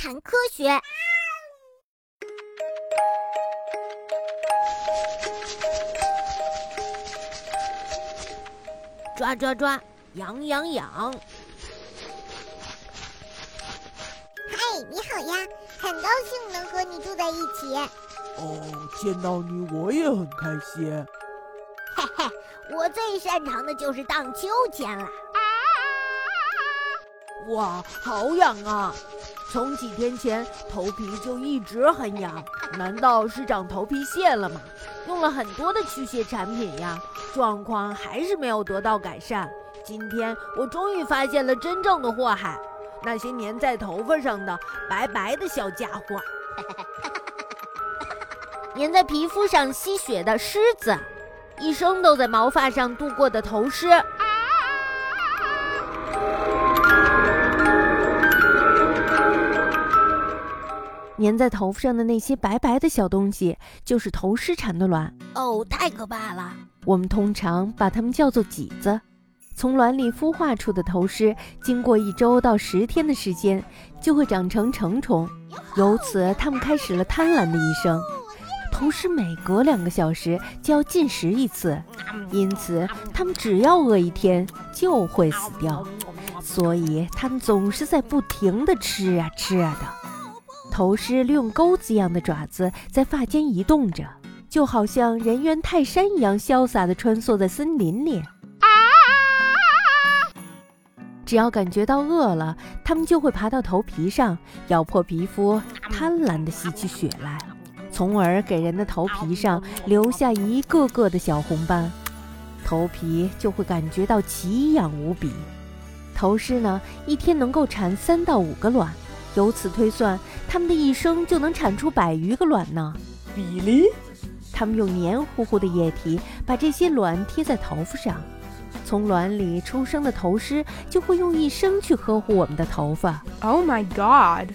谈科学。抓抓抓，痒痒痒！嗨，你好呀，很高兴能和你住在一起。哦，见到你我也很开心。嘿嘿，我最擅长的就是荡秋千了。哇，好痒啊！从几天前头皮就一直很痒，难道是长头皮屑了吗？用了很多的去屑产品呀，状况还是没有得到改善。今天我终于发现了真正的祸害，那些粘在头发上的白白的小家伙，粘在皮肤上吸血的虱子，一生都在毛发上度过的头虱。粘在头发上的那些白白的小东西，就是头虱产的卵。哦，太可怕了！我们通常把它们叫做挤子。从卵里孵化出的头虱，经过一周到十天的时间，就会长成成虫。由此，它们开始了贪婪的一生。头虱每隔两个小时就要进食一次，因此它们只要饿一天就会死掉。所以，它们总是在不停地吃啊吃啊的。头虱利用钩子一样的爪子在发间移动着，就好像人猿泰山一样潇洒地穿梭在森林里。只要感觉到饿了，它们就会爬到头皮上，咬破皮肤，贪婪地吸起血来，从而给人的头皮上留下一个个的小红斑，头皮就会感觉到奇痒无比。头虱呢，一天能够产三到五个卵。由此推算，它们的一生就能产出百余个卵呢。比利，它们用黏糊糊的液体把这些卵贴在头发上，从卵里出生的头虱就会用一生去呵护我们的头发。Oh my god！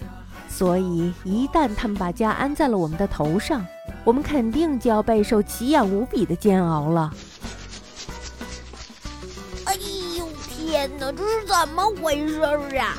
所以，一旦它们把家安在了我们的头上，我们肯定就要备受奇痒无比的煎熬了。哎呦天哪，这是怎么回事儿啊？